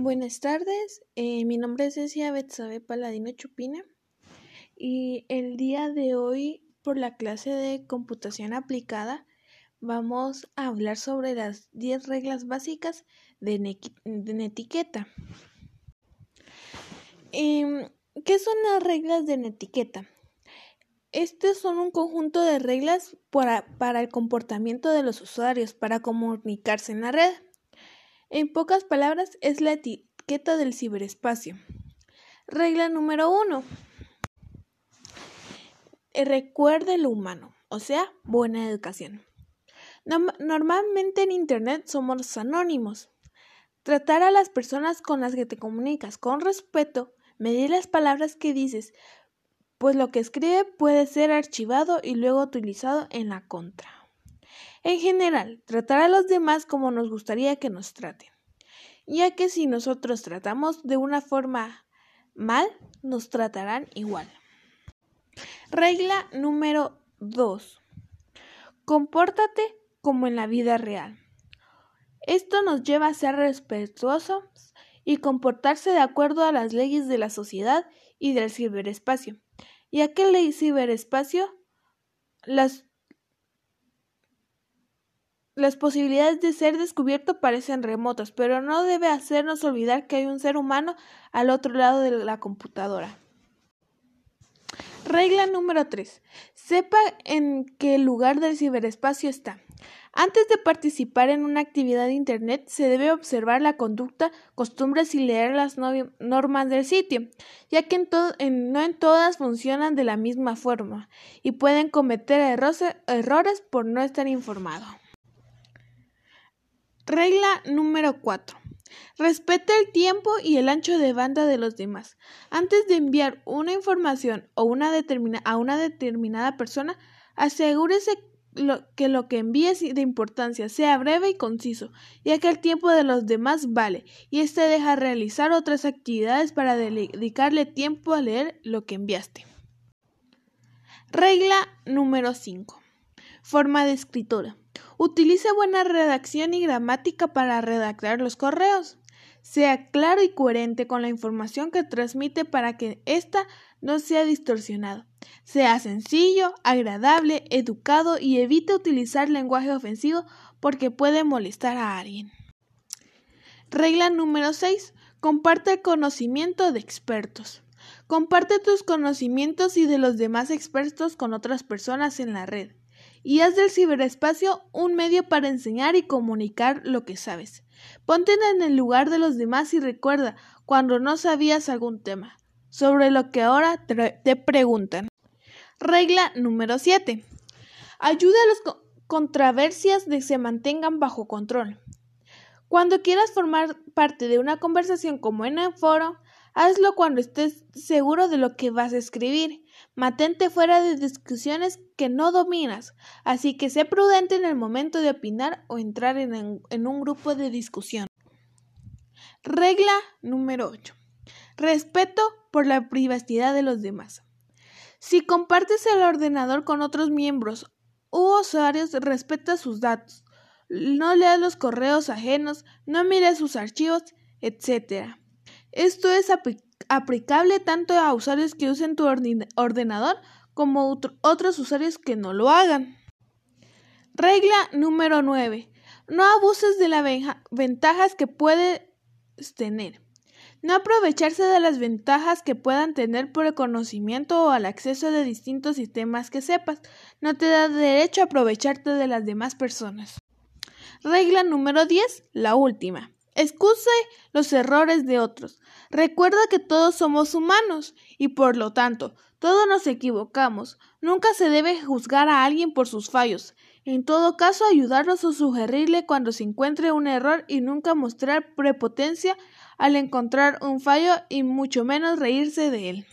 Buenas tardes, eh, mi nombre es Cecia Betsabe Paladino Chupina y el día de hoy por la clase de computación aplicada vamos a hablar sobre las 10 reglas básicas de, netiqueta. Em, ¿Qué son las reglas de netiqueta? Estos son un conjunto de reglas para, para el comportamiento de los usuarios para comunicarse en la red. En pocas palabras, es la etiqueta del ciberespacio. Regla número uno. Recuerde lo humano, o sea, buena educación. Normalmente en Internet somos anónimos. Tratar a las personas con las que te comunicas con respeto, medir las palabras que dices, pues lo que escribe puede ser archivado y luego utilizado en la contra. En general, tratar a los demás como nos gustaría que nos traten, ya que si nosotros tratamos de una forma mal, nos tratarán igual. Regla número 2. Compórtate como en la vida real. Esto nos lleva a ser respetuosos y comportarse de acuerdo a las leyes de la sociedad y del ciberespacio, ya que el ciberespacio las las posibilidades de ser descubierto parecen remotas, pero no debe hacernos olvidar que hay un ser humano al otro lado de la computadora. Regla número 3. Sepa en qué lugar del ciberespacio está. Antes de participar en una actividad de Internet, se debe observar la conducta, costumbres y leer las normas del sitio, ya que no en todas funcionan de la misma forma y pueden cometer errores por no estar informado. Regla número 4. Respete el tiempo y el ancho de banda de los demás. Antes de enviar una información o una a una determinada persona, asegúrese que lo que envíe de importancia sea breve y conciso, ya que el tiempo de los demás vale, y éste deja realizar otras actividades para dedicarle tiempo a leer lo que enviaste. Regla número 5. Forma de escritura. Utilice buena redacción y gramática para redactar los correos. Sea claro y coherente con la información que transmite para que ésta no sea distorsionada. Sea sencillo, agradable, educado y evite utilizar lenguaje ofensivo porque puede molestar a alguien. Regla número 6. Comparte conocimiento de expertos. Comparte tus conocimientos y de los demás expertos con otras personas en la red y haz del ciberespacio un medio para enseñar y comunicar lo que sabes. Ponte en el lugar de los demás y recuerda cuando no sabías algún tema, sobre lo que ahora te preguntan. Regla número 7. Ayuda a las controversias de que se mantengan bajo control. Cuando quieras formar parte de una conversación como en el foro, hazlo cuando estés seguro de lo que vas a escribir Mantente fuera de discusiones que no dominas, así que sé prudente en el momento de opinar o entrar en, en un grupo de discusión. Regla número 8. Respeto por la privacidad de los demás. Si compartes el ordenador con otros miembros u usuarios, respeta sus datos. No leas los correos ajenos, no mires sus archivos, etc. Esto es aplicable tanto a usuarios que usen tu ordenador como otros usuarios que no lo hagan. Regla número 9. No abuses de las ventajas que puedes tener. No aprovecharse de las ventajas que puedan tener por el conocimiento o al acceso de distintos sistemas que sepas. No te da derecho a aprovecharte de las demás personas. Regla número 10. La última. Excuse los errores de otros. Recuerda que todos somos humanos y por lo tanto, todos nos equivocamos. Nunca se debe juzgar a alguien por sus fallos. En todo caso, ayudarnos o sugerirle cuando se encuentre un error y nunca mostrar prepotencia al encontrar un fallo y mucho menos reírse de él.